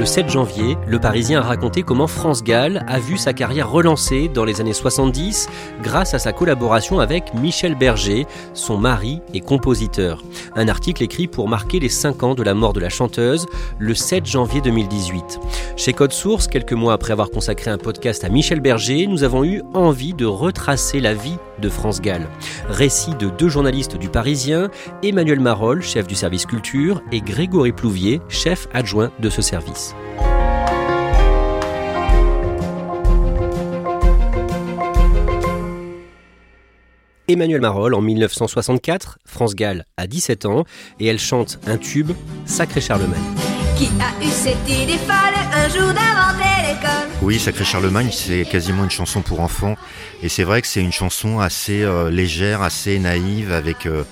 Le 7 janvier, Le Parisien a raconté comment France Gall a vu sa carrière relancée dans les années 70 grâce à sa collaboration avec Michel Berger, son mari et compositeur. Un article écrit pour marquer les 5 ans de la mort de la chanteuse, le 7 janvier 2018. Chez Code Source, quelques mois après avoir consacré un podcast à Michel Berger, nous avons eu envie de retracer la vie de France Gall. Récit de deux journalistes du Parisien, Emmanuel Marolles, chef du service culture, et Grégory Plouvier, chef adjoint de ce service. Emmanuel Marolles en 1964, France Gall a 17 ans et elle chante un tube, Sacré Charlemagne. Oui, Sacré Charlemagne, c'est quasiment une chanson pour enfants. Et c'est vrai que c'est une chanson assez euh, légère, assez naïve, avec euh,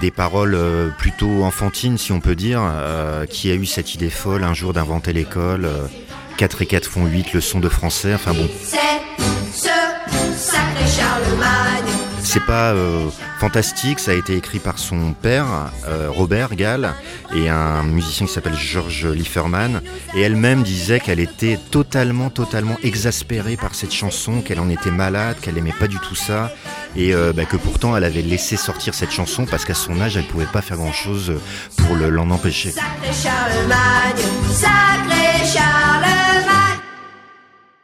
des paroles euh, plutôt enfantines, si on peut dire. qui a eu cette idée folle un jour d'inventer l'école 4 et 4 font 8, leçon de français. Enfin bon, C'est ce sacré Charlemagne. C'est pas euh, fantastique. Ça a été écrit par son père, euh, Robert Gall, et un musicien qui s'appelle George Lieferman. Et elle-même disait qu'elle était totalement, totalement exaspérée par cette chanson, qu'elle en était malade, qu'elle aimait pas du tout ça, et euh, bah, que pourtant elle avait laissé sortir cette chanson parce qu'à son âge, elle pouvait pas faire grand-chose pour le- l'en empêcher.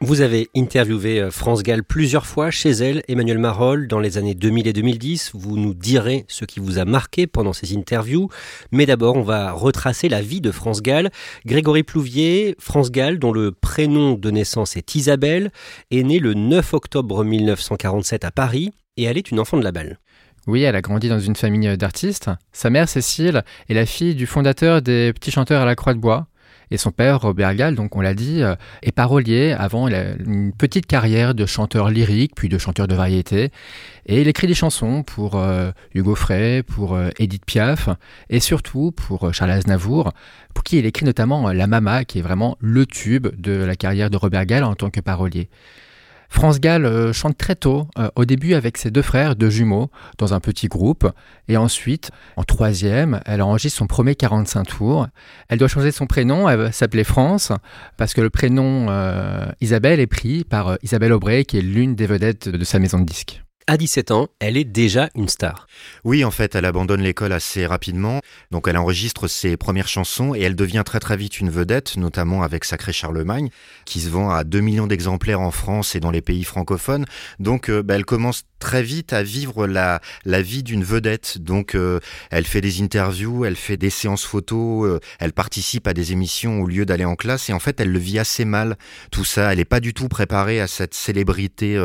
Vous avez interviewé euh, France Gall plusieurs fois chez elle, Emmanuel Marolles, dans les années 2000 et 2010. Vous nous direz ce qui vous a marqué pendant ces interviews. Mais d'abord, on va retracer la vie de France Gall. Grégory Plouvier, France Gall, dont le prénom de naissance est Isabelle, est née le 9 octobre 1947 à Paris et elle est une enfant de la balle. Oui, elle a grandi dans une famille d'artistes. Sa mère, Cécile, est la fille du fondateur des Petits Chanteurs à la Croix de Bois. Et son père, Robert Gall, donc on l'a dit, euh, est parolier. Avant, une petite carrière de chanteur lyrique, puis de chanteur de variété. Et il écrit des chansons pour euh, Hugo Frey, pour euh, Edith Piaf, et surtout pour Charles Aznavour, pour qui il écrit notamment La Mama, qui est vraiment le tube de la carrière de Robert Gall en tant que parolier. France Gall euh, chante très tôt, euh, au début avec ses deux frères, deux jumeaux, dans un petit groupe, et ensuite, en troisième, elle enregistre son premier 45 tours. Elle doit changer son prénom, elle va s'appeler France, parce que le prénom euh, Isabelle est pris par Isabelle Aubray, qui est l'une des vedettes de sa maison de disques. À 17 ans, elle est déjà une star. Oui, en fait, elle abandonne l'école assez rapidement. Donc, elle enregistre ses premières chansons et elle devient très très vite une vedette, notamment avec Sacré Charlemagne, qui se vend à 2 millions d'exemplaires en France et dans les pays francophones. Donc, euh, bah, elle commence très vite à vivre la, vie d'une vedette. Donc, euh, elle fait des interviews, elle fait des séances photos, euh, elle participe à des émissions au lieu d'aller en classe. Et en fait, elle le vit assez mal, tout ça. Elle n'est pas du tout préparée à cette célébrité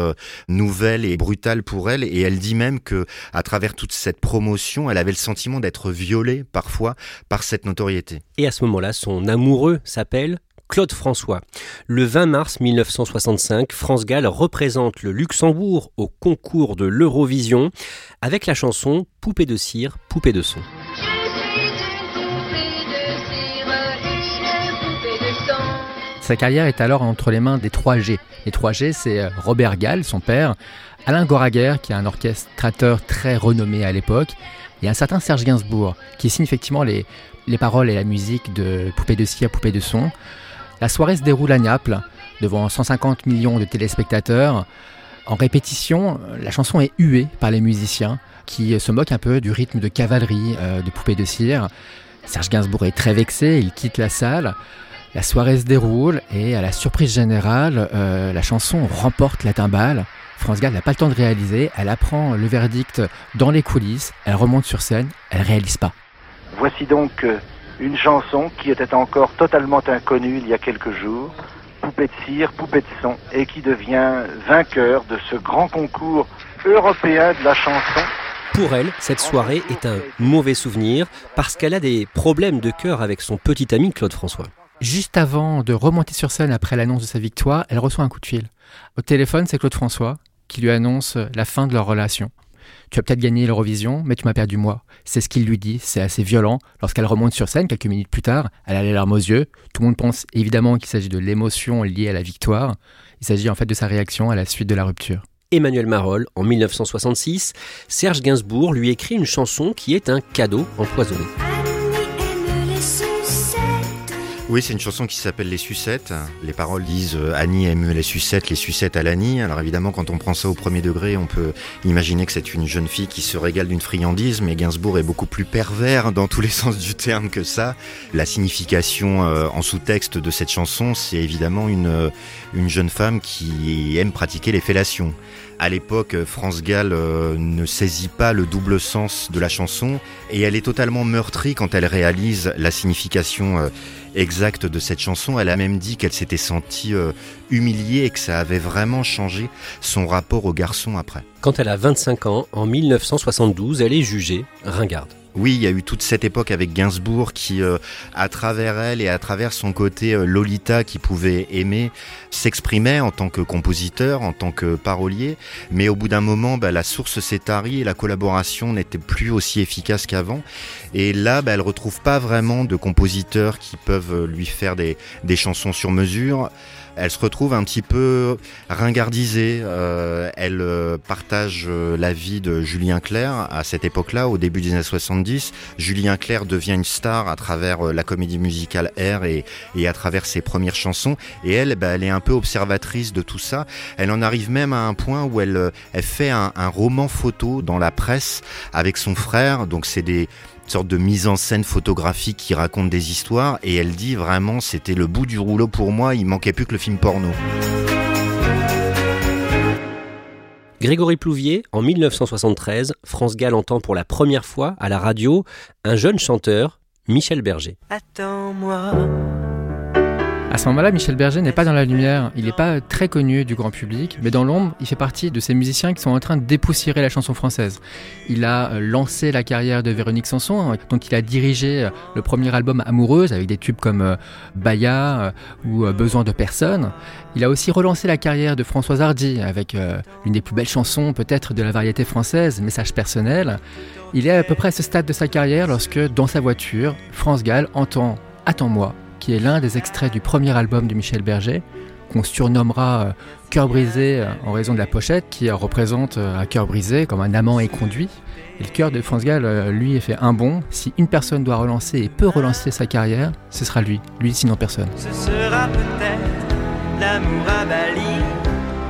nouvelle et brutale pour elle. Et elle dit même que, à travers toute cette promotion, elle avait le sentiment d'être violée parfois par cette notoriété. Et à ce moment-là, son amoureux s'appelle Claude François. Le 20 mars 1965, France Gall représente le Luxembourg au concours de l'Eurovision avec la chanson Poupée de cire, poupée de son. Sa carrière est alors entre les mains des 3G. Les 3G, c'est euh, Robert Gall, son père, Alain Goraguer, qui est un orchestrateur très renommé à l'époque, et un certain Serge Gainsbourg, qui signe effectivement les, les paroles et la musique de Poupée de cire, Poupée de son. La soirée se déroule à Naples, devant 150 millions de téléspectateurs. En répétition, la chanson est huée par les musiciens qui se moquent un peu du rythme de cavalerie euh, de poupées de cire. Serge Gainsbourg est très vexé, il quitte la salle. La soirée se déroule et à la surprise générale, euh, la chanson remporte la timbale. France Gall n'a pas le temps de réaliser, elle apprend le verdict dans les coulisses, elle remonte sur scène, elle réalise pas. Voici donc euh, une chanson qui était encore totalement inconnue il y a quelques jours, Poupée de cire, Poupée de son, et qui devient vainqueur de ce grand concours européen de la chanson. Pour elle, cette soirée est un mauvais souvenir parce qu'elle a des problèmes de cœur avec son petit ami Claude François. Juste avant de remonter sur scène après l'annonce de sa victoire, elle reçoit un coup de fil. Au téléphone, c'est Claude François qui lui annonce la fin de leur relation. Tu as peut-être gagné l'Eurovision, mais tu m'as perdu moi. C'est ce qu'il lui dit, c'est assez violent. Lorsqu'elle remonte sur scène, quelques minutes plus tard, elle a les larmes aux yeux. Tout le monde pense évidemment qu'il s'agit de l'émotion liée à la victoire. Il s'agit en fait de sa réaction à la suite de la rupture. Emmanuel Marolles, en 1966, Serge Gainsbourg lui écrit une chanson qui est un cadeau empoisonné. Oui, c'est une chanson qui s'appelle Les Sucettes. Les paroles disent euh, Annie aime les sucettes, les sucettes à l'Annie. Alors évidemment, quand on prend ça au premier degré, on peut imaginer que c'est une jeune fille qui se régale d'une friandise, mais Gainsbourg est beaucoup plus pervers dans tous les sens du terme que ça. La signification euh, en sous-texte de cette chanson, c'est évidemment une, euh, une jeune femme qui aime pratiquer les fellations. À l'époque, France Gall ne saisit pas le double sens de la chanson et elle est totalement meurtrie quand elle réalise la signification exacte de cette chanson. Elle a même dit qu'elle s'était sentie euh, humiliée et que ça avait vraiment changé son rapport au garçon après. Quand elle a 25 ans, en 1972, elle est jugée ringarde. Oui, il y a eu toute cette époque avec Gainsbourg qui, euh, à travers elle et à travers son côté euh, Lolita qui pouvait aimer, s'exprimait en tant que compositeur, en tant que parolier. Mais au bout d'un moment, bah, la source s'est tarie et la collaboration n'était plus aussi efficace qu'avant. Et là, bah, elle retrouve pas vraiment de compositeurs qui peuvent lui faire des chansons sur mesure elle se retrouve un petit peu ringardisée. Euh, elle euh, partage euh, la vie de Julien Clerc à cette époque-là, au début des années 70. Julien Clerc devient une star à travers la comédie musicale R et, et à travers ses premières chansons. Et elle, bah, elle est un peu observatrice de tout ça. Elle en arrive même à un point où elle, elle fait un, un roman photo dans la presse avec son frère. Donc c'est des sorte de mise en scène photographique qui raconte des histoires et elle dit vraiment c'était le bout du rouleau pour moi, il manquait plus que le film porno. Grégory Plouvier, en 1973, France Gall entend pour la première fois à la radio un jeune chanteur, Michel Berger. Attends-moi. À ce moment-là, Michel Berger n'est pas dans la lumière, il n'est pas très connu du grand public, mais dans l'ombre, il fait partie de ces musiciens qui sont en train de dépoussiérer la chanson française. Il a euh, lancé la carrière de Véronique Sanson, euh, dont il a dirigé euh, le premier album Amoureuse, avec des tubes comme Baya ou Besoin de personne. Il a aussi relancé la carrière de Françoise Hardy, avec l'une des plus belles chansons peut-être de la variété française, Message personnel. Il est à peu près à ce stade de sa carrière lorsque, dans sa voiture, France Gall entend Attends-moi qui est l'un des extraits du premier album de Michel Berger, qu'on surnommera euh, Cœur brisé euh, en raison de la pochette, qui représente euh, un cœur brisé comme un amant éconduit. Et le cœur de France Gall, lui, est fait un bon. Si une personne doit relancer et peut relancer sa carrière, ce sera lui, lui sinon personne. Ce sera peut-être l'amour à Bali,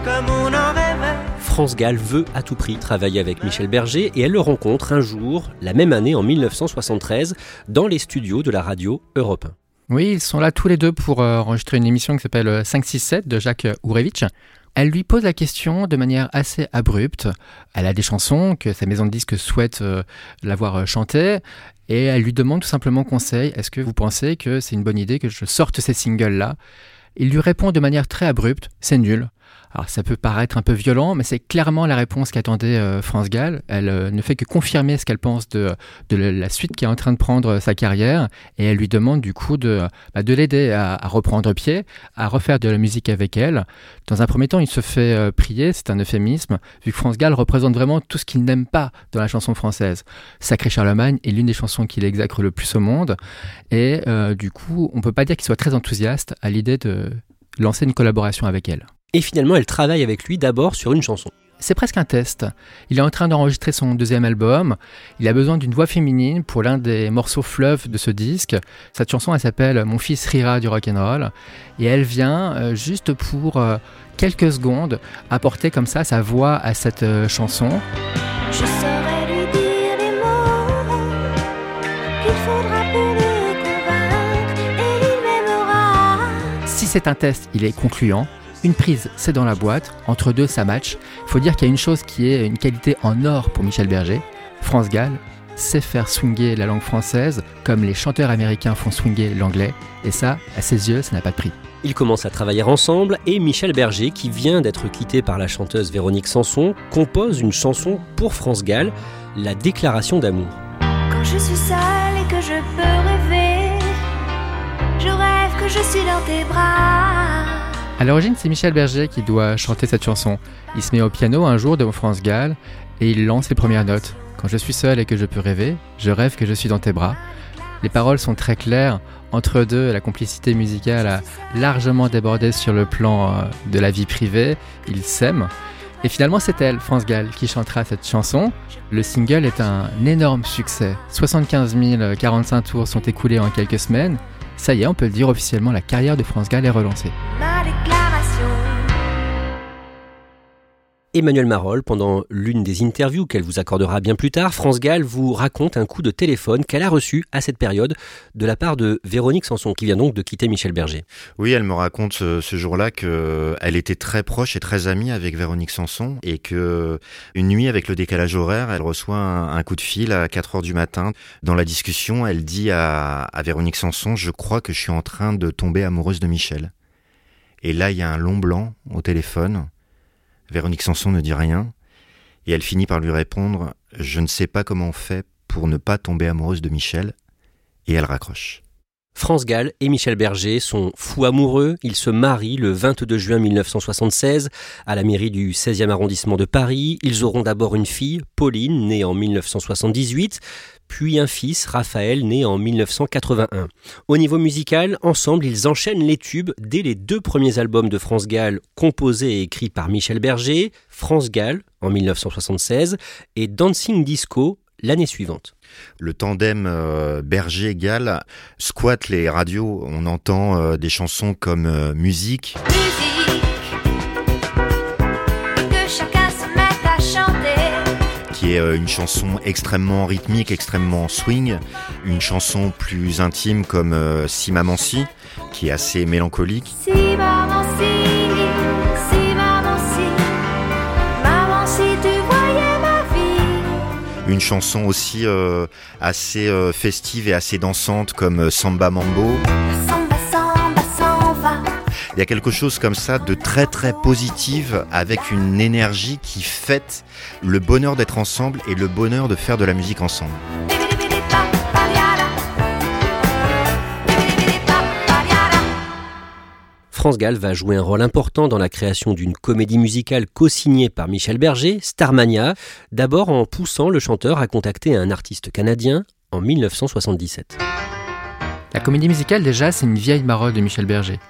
comme on en rêvait. France Gall veut à tout prix travailler avec Michel Berger et elle le rencontre un jour, la même année en 1973, dans les studios de la radio Europe 1. Oui, ils sont là tous les deux pour euh, enregistrer une émission qui s'appelle 567 euh, de Jacques Ourevitch. Elle lui pose la question de manière assez abrupte. Elle a des chansons que sa maison de disques souhaite euh, l'avoir chantées et elle lui demande tout simplement conseil. Est-ce que vous pensez que c'est une bonne idée que je sorte ces singles-là? Il lui répond de manière très abrupte, c'est nul. Alors ça peut paraître un peu violent, mais c'est clairement la réponse qu'attendait euh, France Gall. Elle euh, ne fait que confirmer ce qu'elle pense de, de, la suite qui est en train de prendre euh, sa carrière, et elle lui demande du coup de, bah, de l'aider à, reprendre pied, à refaire de la musique avec elle. Dans un premier temps, il se fait prier, c'est un euphémisme, vu que France Gall représente vraiment tout ce qu'il n'aime pas dans la chanson française. Sacré Charlemagne est l'une des chansons qu'il exècre le plus au monde, et du coup, on peut pas dire qu'il soit très enthousiaste à l'idée de lancer une collaboration avec elle. Et finalement, elle travaille avec lui d'abord sur une chanson. c'est presque un test. Il est en train d'enregistrer son deuxième album. Il a besoin d'une voix féminine pour l'un des morceaux fleuves de ce disque. Cette chanson, elle s'appelle Mon fils rira du rock'n'roll. Et elle vient euh, juste pour euh, quelques secondes apporter comme ça sa voix à cette chanson. Je saurais lui dire les mots qu'il faudra pour le convaincre et il m'aimera. Si c'est un test, il est concluant. Une prise, c'est dans la boîte. Entre deux, ça match. Faut dire qu'il y a une chose qui est une qualité en or pour Michel Berger. France Gall sait faire swinger la langue française comme les chanteurs américains font swinger l'anglais. Et ça, à ses yeux, ça n'a pas de prix. Ils commencent à travailler ensemble et Michel Berger, qui vient d'être quitté par la chanteuse Véronique Sanson, compose une chanson pour France Gall, La déclaration d'amour. Quand je suis seule et que je peux rêver, je rêve que je suis dans tes bras. À l'origine, c'est Michel Berger qui doit chanter cette chanson. Il se met au piano un jour devant France Gall et il lance les premières notes. Quand je suis seul et que je peux rêver, je rêve que je suis dans tes bras. Les paroles sont très claires. Entre deux, la complicité musicale a largement débordé sur le plan euh, de la vie privée. Ils s'aiment. Et finalement, c'est elle, France Gall, qui chantera cette chanson. Le single est un énorme succès. 75 045 tours sont écoulés en quelques semaines. Ça y est, on peut le dire officiellement, la carrière de France Gall est relancée. Emmanuel Marolles, pendant l'une des interviews qu'elle vous accordera bien plus tard, France Gall vous raconte un coup de téléphone qu'elle a reçu à cette période de la part de Véronique Sanson, qui vient donc de quitter Michel Berger. Oui, elle me raconte ce, jour-là que elle était très proche et très amie avec Véronique Sanson et que une nuit avec le décalage horaire, elle reçoit un, un coup de fil à 4 heures du matin. Dans la discussion, elle dit à, à Véronique Sanson, je crois que je suis en train de tomber amoureuse de Michel. Et là, il y a un long blanc au téléphone. Véronique Sanson ne dit rien et elle finit par lui répondre Je ne sais pas comment on fait pour ne pas tomber amoureuse de Michel. Et elle raccroche. France Gall et Michel Berger sont fous amoureux. Ils se marient le 22 juin 1976 à la mairie du 16e arrondissement de Paris. Ils auront d'abord une fille, Pauline, née en 1978, puis un fils, Raphaël, né en 1981. Au niveau musical, ensemble, ils enchaînent les tubes dès les deux premiers albums de France Gall, composés et écrits par Michel Berger, France Gall en 1976 et Dancing Disco l'année suivante. Le tandem euh, Berger-Gall squatte les radios. On entend euh, des chansons comme euh, Musique, Musique. Que chacun se mette à chanter. qui est euh, une chanson extrêmement rythmique, extrêmement swing. Une chanson plus intime comme euh, Si Maman Si, qui est assez mélancolique. Si maman Une chanson aussi euh, assez euh, festive et assez dansante comme euh, Samba Mambo. Samba, samba. Il y a quelque chose comme ça de très très positive avec une énergie qui fête le bonheur d'être ensemble et le bonheur de faire de la musique ensemble. France Gall va jouer un rôle important dans la création d'une comédie musicale co-signée par Michel Berger, Starmania, d'abord en poussant le chanteur à contacter un artiste canadien en 1977. La comédie musicale, déjà, c'est une vieille marole de Michel Berger.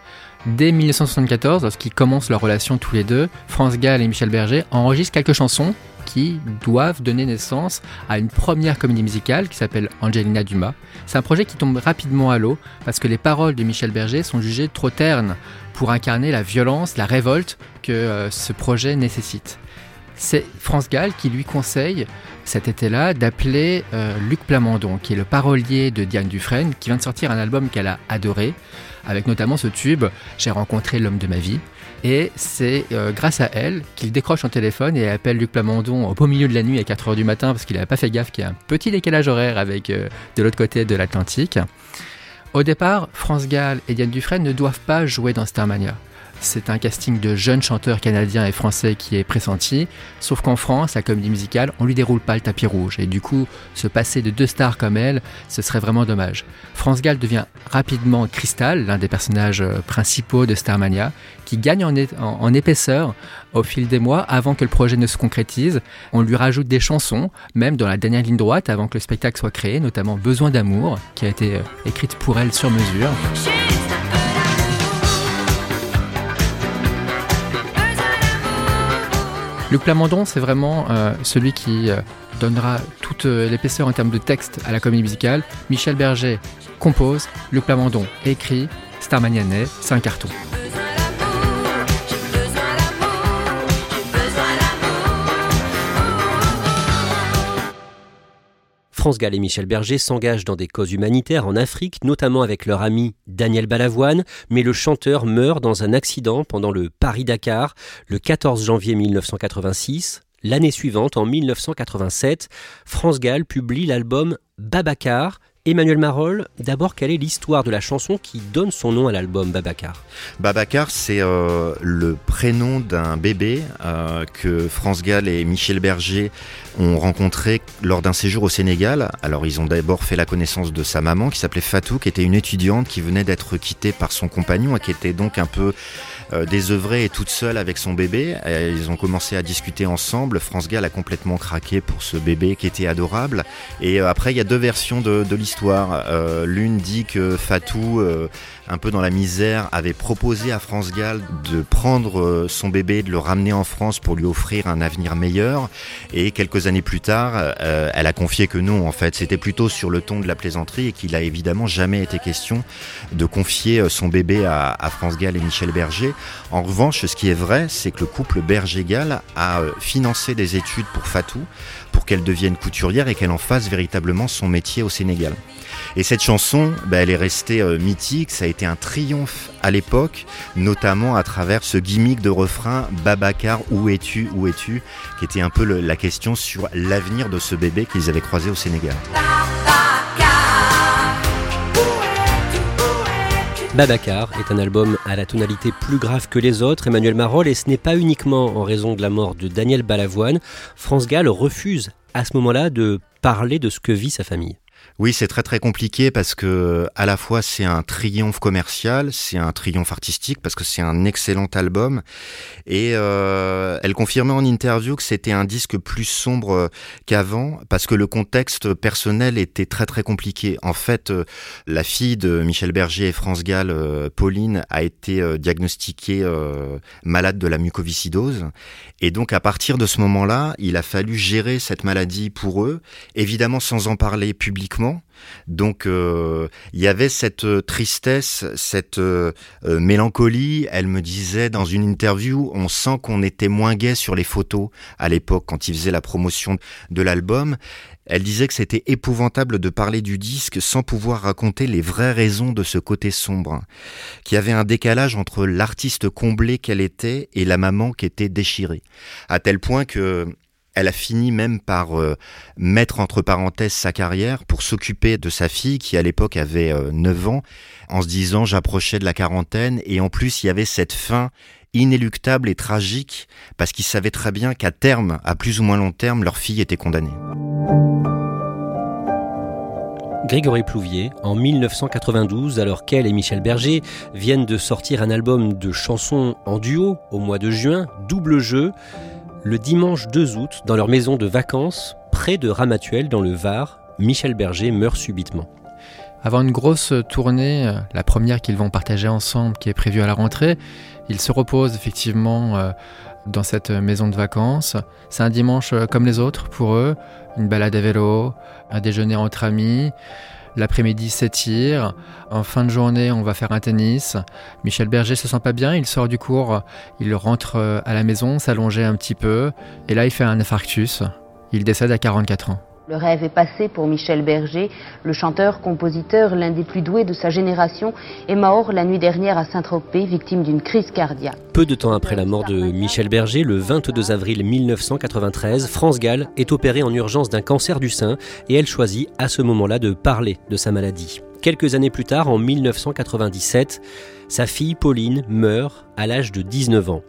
Dès 1974, lorsqu'ils commencent leur relation tous les deux, France Gall et Michel Berger enregistrent quelques chansons qui doivent donner naissance à une première comédie musicale qui s'appelle Angelina Dumas. C'est un projet qui tombe rapidement à l'eau parce que les paroles de Michel Berger sont jugées trop ternes pour incarner la violence, la révolte que euh, ce projet nécessite. C'est France Gall qui lui conseille cet été-là d'appeler euh, Luc Plamondon, qui est le parolier de Diane Dufresne, qui vient de sortir un album qu'elle a adoré, avec notamment ce tube J'ai rencontré l'homme de ma vie. Et c'est euh, grâce à elle qu'il décroche son téléphone et appelle Luc Plamondon au beau milieu de la nuit à 4h du matin parce qu'il n'avait pas fait gaffe qu'il y a un petit décalage horaire avec euh, de l'autre côté de l'Atlantique. Au départ, France Gall et Diane Dufresne ne doivent pas jouer dans Starmania. C'est un casting de jeunes chanteurs canadiens et français qui est pressenti, sauf qu'en France, la comédie musicale, on lui déroule pas le tapis rouge, et du coup, se passer de deux stars comme elle, ce serait vraiment dommage. France Gall devient rapidement Crystal, l'un des personnages euh, principaux de Starmania, qui gagne en, en épaisseur au fil des mois avant que le projet ne se concrétise. On lui rajoute des chansons, même dans la dernière ligne droite, avant que le spectacle soit créé, notamment Besoin d'amour, qui a été euh, écrite pour elle sur mesure. Luc Plamondon, c'est vraiment euh, celui qui euh, donnera toute euh, l'épaisseur en termes de texte à la comédie musicale. Michel Berger compose, Luc Plamondon écrit, Starmanianet, c'est un carton. France Gall et Michel Berger s'engagent dans des causes humanitaires en Afrique, notamment avec leur ami Daniel Balavoine, mais le chanteur meurt dans un accident pendant le Paris-Dakar le 14 janvier 1986. L'année suivante, en 1987, France Gall publie l'album Babacar, Emmanuel Marolles, d'abord, quelle est l'histoire de la chanson qui donne son nom à l'album Babacar? Babacar, c'est euh, le prénom d'un bébé euh, que France Gall et Michel Berger ont rencontré lors d'un séjour au Sénégal. Alors, ils ont d'abord fait la connaissance de sa maman qui s'appelait Fatou, qui était une étudiante qui venait d'être quittée par son compagnon et qui était donc un peu désœuvrée et toute seule avec son bébé. Ils ont commencé à discuter ensemble. France Gall a complètement craqué pour ce bébé qui était adorable. Et euh, après, il y a deux versions de, l'histoire. Euh, L'une dit que Fatou, euh, un peu dans la misère, avait proposé à France Gall de prendre euh, son bébé, de le ramener en France pour lui offrir un avenir meilleur. Et quelques années plus tard, euh, elle a confié que non, en fait, c'était plutôt sur le ton de la plaisanterie et qu'il a évidemment jamais été question de confier euh, son bébé à, à France Gall et Michel Berger. En revanche, ce qui est vrai, c'est que le couple Berger-Gall a financé des études pour Fatou pour qu'elle devienne couturière et qu'elle en fasse véritablement son métier au Sénégal. Et cette chanson, bah, elle est restée euh, mythique, ça a été un triomphe à l'époque, notamment à travers ce gimmick de refrain Babacar, où es-tu, où es-tu, qui était un peu la question sur l'avenir de ce bébé qu'ils avaient croisé au Sénégal. Babacar est un album à la tonalité plus grave que les autres, Emmanuel Marolles, et ce n'est pas uniquement en raison de la mort de Daniel Balavoine. France Gall refuse à ce moment-là de parler de ce que vit sa famille. Oui, c'est très très compliqué parce que à la fois c'est un triomphe commercial, c'est un triomphe artistique parce que c'est un excellent album et euh, elle confirmait en interview que c'était un disque plus sombre qu'avant parce que le contexte personnel était très très compliqué. En fait, euh, la fille de Michel Berger et France Gall, euh, Pauline, a été euh, diagnostiquée euh, malade de la mucoviscidose et donc à partir de ce moment-là, il a fallu gérer cette maladie pour eux, évidemment sans en parler publiquement. Donc euh, il y avait cette euh, tristesse, cette euh, mélancolie. Elle me disait dans une interview, on sent qu'on était moins gai sur les photos à l'époque quand il faisait la promotion de l'album. Elle disait que c'était épouvantable de parler du disque sans pouvoir raconter les vraies raisons de ce côté sombre, qu'il y avait un décalage entre l'artiste comblé qu'elle était et la maman qui était déchirée, à tel point que elle a fini même par euh, mettre entre parenthèses sa carrière pour s'occuper de sa fille qui à l'époque avait euh, 9 ans en se disant j'approchais de la quarantaine et en plus il y avait cette fin inéluctable et tragique parce qu'ils savaient très bien qu'à terme, à plus ou moins long terme, leur fille était condamnée. Grégory Plouvier, en 1992, alors qu'elle et Michel Berger viennent de sortir un album de chansons en duo au mois de juin, double jeu, le dimanche 2 août, dans leur maison de vacances, près de Ramatuel, dans le Var, Michel Berger meurt subitement. Avant une grosse tournée, euh, la première qu'ils vont partager ensemble, qui est prévue à la rentrée, ils se reposent effectivement euh, dans cette maison de vacances. C'est un dimanche euh, comme les autres pour eux, une balade à vélo, un déjeuner entre amis. L'après-midi s'étire. En fin de journée, on va faire un tennis. Michel Berger se sent pas bien, il sort du cours, il rentre euh, à la maison, s'allonger un petit peu, et là il fait un infarctus. Il décède à 44 ans. Le rêve est passé pour Michel Berger, le chanteur-compositeur, l'un des plus doués de sa génération, est mort la nuit dernière à Saint-Tropez, victime d'une crise cardiaque. Peu de temps après la mort de Michel Berger, le 22 avril 1993, France Gall est opérée en urgence d'un cancer du sein et elle choisit à ce moment-là de parler de sa maladie. Quelques années plus tard, en 1997, sa fille Pauline meurt à l'âge de 19 ans.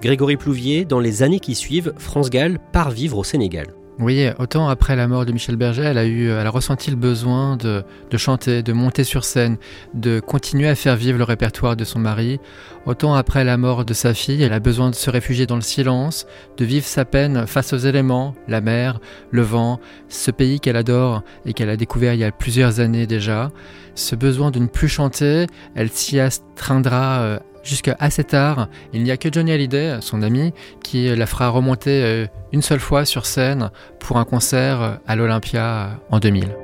Grégory Plouvier, dans les années qui suivent, France Gall part vivre au Sénégal. Oui, autant après la mort de Michel Berger, elle a eu, elle a ressenti le besoin de, de chanter, de monter sur scène, de continuer à faire vivre le répertoire de son mari. Autant après la mort de sa fille, elle a besoin de se réfugier dans le silence, de vivre sa peine face aux éléments, la mer, le vent, ce pays qu'elle adore et qu'elle a découvert il y a plusieurs années déjà. Ce besoin de ne plus chanter, elle s'y astreindra euh, Jusqu'à assez tard, il n'y a que Johnny Hallyday, son ami, qui la fera remonter euh, une seule fois sur scène pour un concert à l'Olympia en 2000.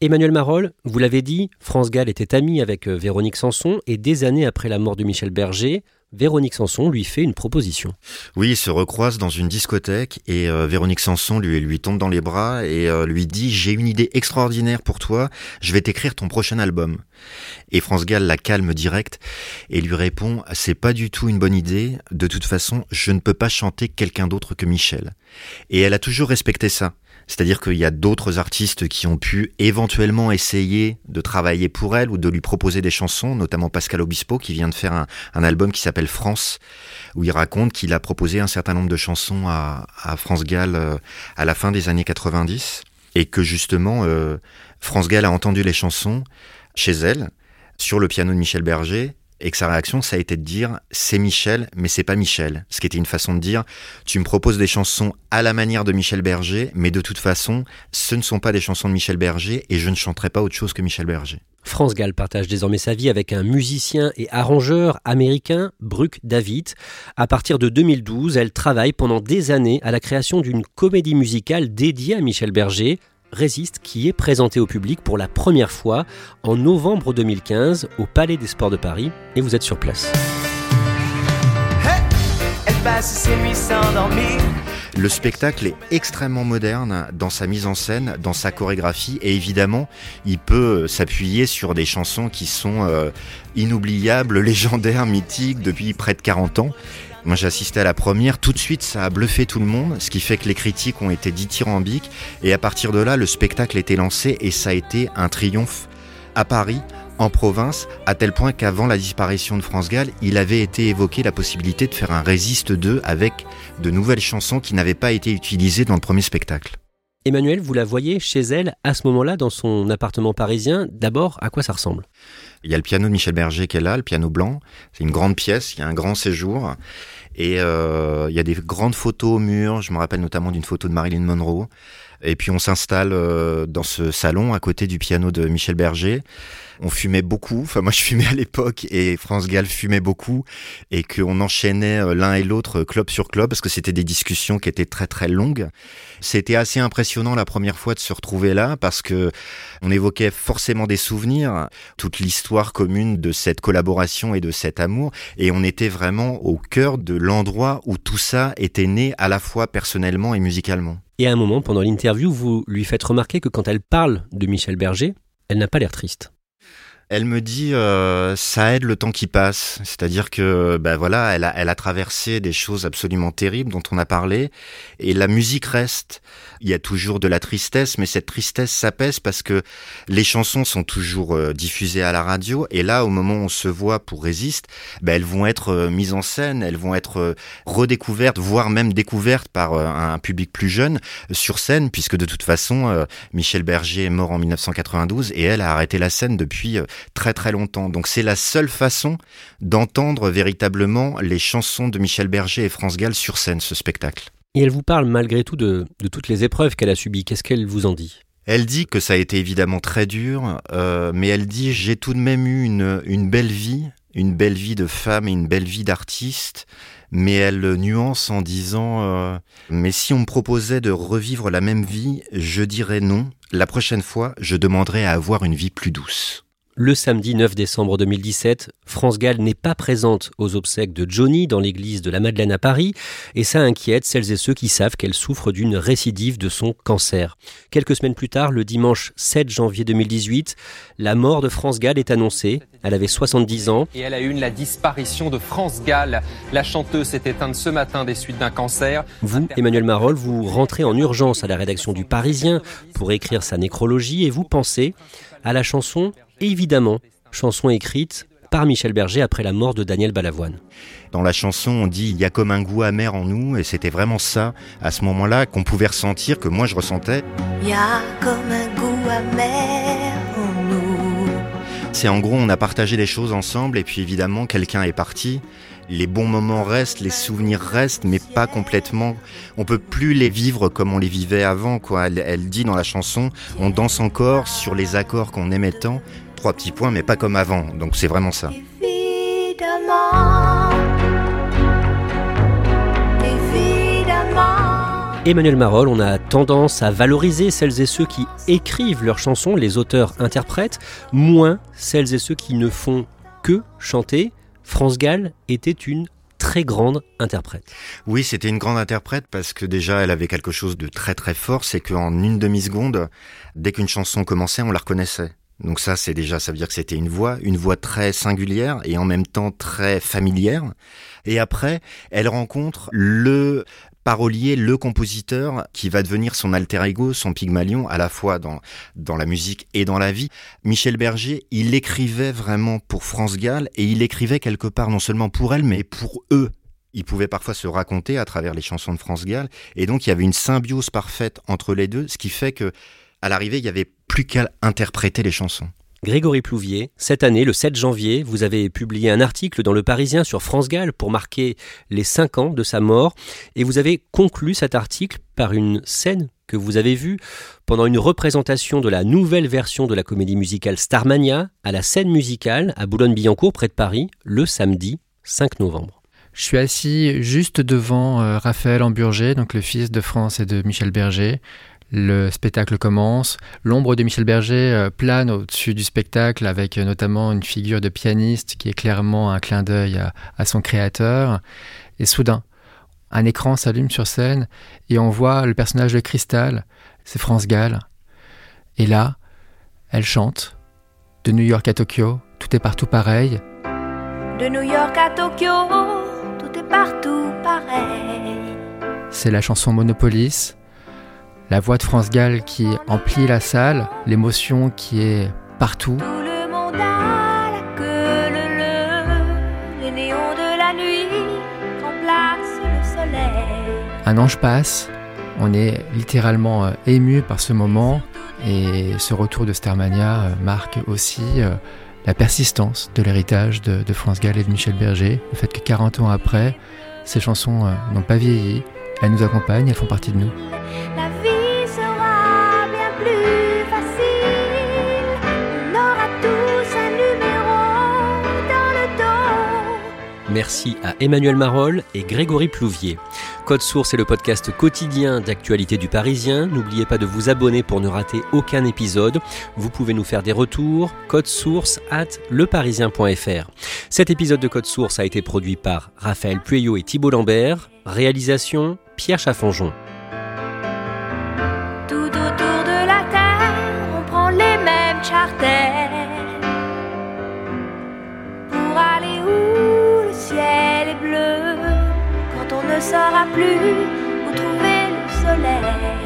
Emmanuel Marolles, vous l'avez dit, France Gall était amie avec euh, Véronique Sanson et des années après la mort de Michel Berger, Véronique Sanson lui fait une proposition. Oui, ils se recroisent dans une discothèque et euh, Véronique Sanson lui, lui tombe dans les bras et euh, lui dit J'ai une idée extraordinaire pour toi, je vais t'écrire ton prochain album. Et France Gall la calme direct et lui répond C'est pas du tout une bonne idée, de toute façon, je ne peux pas chanter quelqu'un d'autre que Michel. Et elle a toujours respecté ça. C'est-à-dire qu'il y a d'autres artistes qui ont pu éventuellement essayer de travailler pour elle ou de lui proposer des chansons, notamment Pascal Obispo qui vient de faire un, album qui s'appelle France, où il raconte qu'il a proposé un certain nombre de chansons à, à France Gall euh, à la fin des années 90 et que justement euh, France Gall a entendu les chansons chez elle sur le piano de Michel Berger et que sa réaction, ça a été de dire c'est Michel, mais c'est pas Michel. Ce qui était une façon de dire tu me proposes des chansons à la manière de Michel Berger, mais de toute façon, ce ne sont pas des chansons de Michel Berger et je ne chanterai pas autre chose que Michel Berger. France Gall partage désormais sa vie avec un musicien et arrangeur américain, Brooke David. À partir de 2012, elle travaille pendant des années à la création d'une comédie musicale dédiée à Michel Berger, Résiste qui est présenté au public pour la première fois en novembre 2015 au Palais des Sports de Paris et vous êtes sur place. Elle passe ses nuits sans dormir. Le spectacle est extrêmement moderne dans sa mise en scène, dans sa chorégraphie, et évidemment, il peut s'appuyer sur des chansons qui sont euh, inoubliables, légendaires, mythiques depuis près de 40 ans. Moi j'ai à la première, tout de suite ça a bluffé tout le monde, ce qui fait que les critiques ont été dithyrambiques, et à partir de là le spectacle était lancé et ça a été un triomphe à Paris, en province, à tel point qu'avant la disparition de France Gall, il avait été évoqué la possibilité de faire un Résiste 2 avec de nouvelles chansons qui n'avaient pas été utilisées dans le premier spectacle. Emmanuel, vous la voyez chez elle à ce moment-là dans son appartement parisien. D'abord, à quoi ça ressemble? Il y a le piano de Michel Berger qu'elle a, le piano blanc. C'est une grande pièce, il y a un grand séjour. Et euh, il y a des grandes photos au mur. Je me rappelle notamment d'une photo de Marilyn Monroe. Et puis on s'installe euh, dans ce salon à côté du piano de Michel Berger. On fumait beaucoup, enfin moi je fumais à l'époque et France Gall fumait beaucoup et qu'on enchaînait euh, l'un et l'autre club sur club parce que c'était des discussions qui étaient très très longues. C'était assez impressionnant la première fois de se retrouver là parce que on évoquait forcément des souvenirs, toute l'histoire commune de cette collaboration et de cet amour et on était vraiment au cœur de l'endroit où tout ça était né à la fois personnellement et musicalement. Et à un moment, pendant l'interview, vous lui faites remarquer que quand elle parle de Michel Berger, elle n'a pas l'air triste. Elle me dit euh, ça aide le temps qui passe, c'est-à-dire que ben voilà, elle a, elle a traversé des choses absolument terribles dont on a parlé, et la musique reste. Il y a toujours de la tristesse, mais cette tristesse s'apaise parce que les chansons sont toujours euh, diffusées à la radio, et là, au moment où on se voit pour Résiste, ben elles vont être euh, mises en scène, elles vont être euh, redécouvertes, voire même découvertes par un public plus jeune sur scène, puisque de toute façon, Michel Berger est mort en 1992 et elle a arrêté la scène depuis très très longtemps. Donc c'est la seule façon d'entendre véritablement les chansons de Michel Berger et France Gall sur scène, ce spectacle. Et elle vous parle malgré tout de, de toutes les épreuves qu'elle a subies. Qu'est-ce qu'elle vous en dit? Elle dit que ça a été évidemment très dur, euh, mais elle dit j'ai tout de même eu une, une belle vie, une belle vie de femme et une belle vie d'artiste. Mais elle le nuance en disant euh, mais si on me proposait de revivre la même vie, je dirais non. La prochaine fois, je demanderais à avoir une vie plus douce. Le samedi 9 décembre 2017, France Gall n'est pas présente aux obsèques de Johnny dans l'église de la Madeleine à Paris, et ça inquiète celles et ceux qui savent qu'elle souffre d'une récidive de son cancer. Quelques semaines plus tard, le dimanche 7 janvier 2018, la mort de France Gall est annoncée. Elle avait 70 ans. Et elle a eu la disparition de France Gall. La chanteuse s'est éteinte ce matin des suites d'un cancer. Vous, Emmanuel Marolles, vous rentrez en urgence à la rédaction du Parisien pour écrire sa nécrologie et vous pensez à la chanson Évidemment, chanson écrite par Michel Berger après la mort de Daniel Balavoine. Dans la chanson, on dit il y a comme un goût amer en nous, et c'était vraiment ça, à ce moment-là, qu'on pouvait ressentir, que moi je ressentais. Y a comme un goût amer en nous. C'est en gros, on a partagé des choses ensemble, et puis évidemment, quelqu'un est parti. Les bons moments restent, les souvenirs restent, mais pas complètement. On peut plus les vivre comme on les vivait avant, quoi. Elle, dit dans la chanson, on danse encore sur les accords qu'on aimait tant. trois petits points, mais pas comme avant. Donc c'est vraiment ça. Emmanuel Marolles, on a tendance à valoriser celles et ceux qui écrivent leurs chansons, les auteurs-interprètes, moins celles et ceux qui ne font que chanter. France Gall était une très grande interprète. Oui, c'était une grande interprète parce que déjà, elle avait quelque chose de très très fort, c'est qu'en une demi-seconde, dès qu'une chanson commençait, on la reconnaissait. Donc ça, c'est déjà, ça veut dire que c'était une voix, une voix très singulière et en même temps très familière. Et après, elle rencontre le parolier, le compositeur qui va devenir son alter ego, son pygmalion, à la fois dans, dans la musique et dans la vie. Michel Berger, il écrivait vraiment pour France Gall et il écrivait quelque part non seulement pour elle, mais pour eux. Il pouvait parfois se raconter à travers les chansons de France Gall et donc il y avait une symbiose parfaite entre les deux, ce qui fait que à l'arrivée, il y avait plus qu'à interpréter les chansons. Grégory Plouvier, cette année, le 7 janvier, vous avez publié un article dans Le Parisien sur France Gall pour marquer les 5 ans de sa mort et vous avez conclu cet article par une scène que vous avez vue pendant une représentation de la nouvelle version de la comédie musicale Starmania à la scène musicale à Boulogne-Billancourt près de Paris le samedi 5 novembre. Je suis assis juste devant euh, Raphaël Amburger, donc le fils de France et de Michel Berger. Le spectacle commence. L'ombre de Michel Berger euh, plane au-dessus du spectacle avec euh, notamment une figure de pianiste qui est clairement un clin d'œil à, à son créateur. Et soudain, un écran s'allume sur scène et on voit le personnage de Cristal, c'est France Gall. Et là, elle chante. De New York à Tokyo, tout est partout pareil. De New York à Tokyo, tout est partout pareil. C'est la chanson Monopolis. La voix de France Gall qui emplit la salle, l'émotion qui est partout. Tout le monde a la queue. Les néons de la nuit remplacent le soleil. Un ange passe, on est littéralement euh, ému par ce moment et ce retour de Starmania euh, marque aussi euh, la persistance de l'héritage de, de France Gall et de Michel Berger, le fait que 40 ans après, ces chansons n'ont pas vieilli, elles nous accompagnent, elles font partie de nous. La vie Merci à Emmanuel Marolles et Grégory Plouvier. Code Source est le podcast quotidien d'actualité du Parisien. N'oubliez pas de vous abonner pour ne rater aucun épisode. Vous pouvez nous faire des retours. Code Source at leparisien.fr. Cet épisode de Code Source a été produit par Raphaël Pueyo et Thibault Lambert. Réalisation Pierre Chaffanjon. Saura plus où trouver le soleil.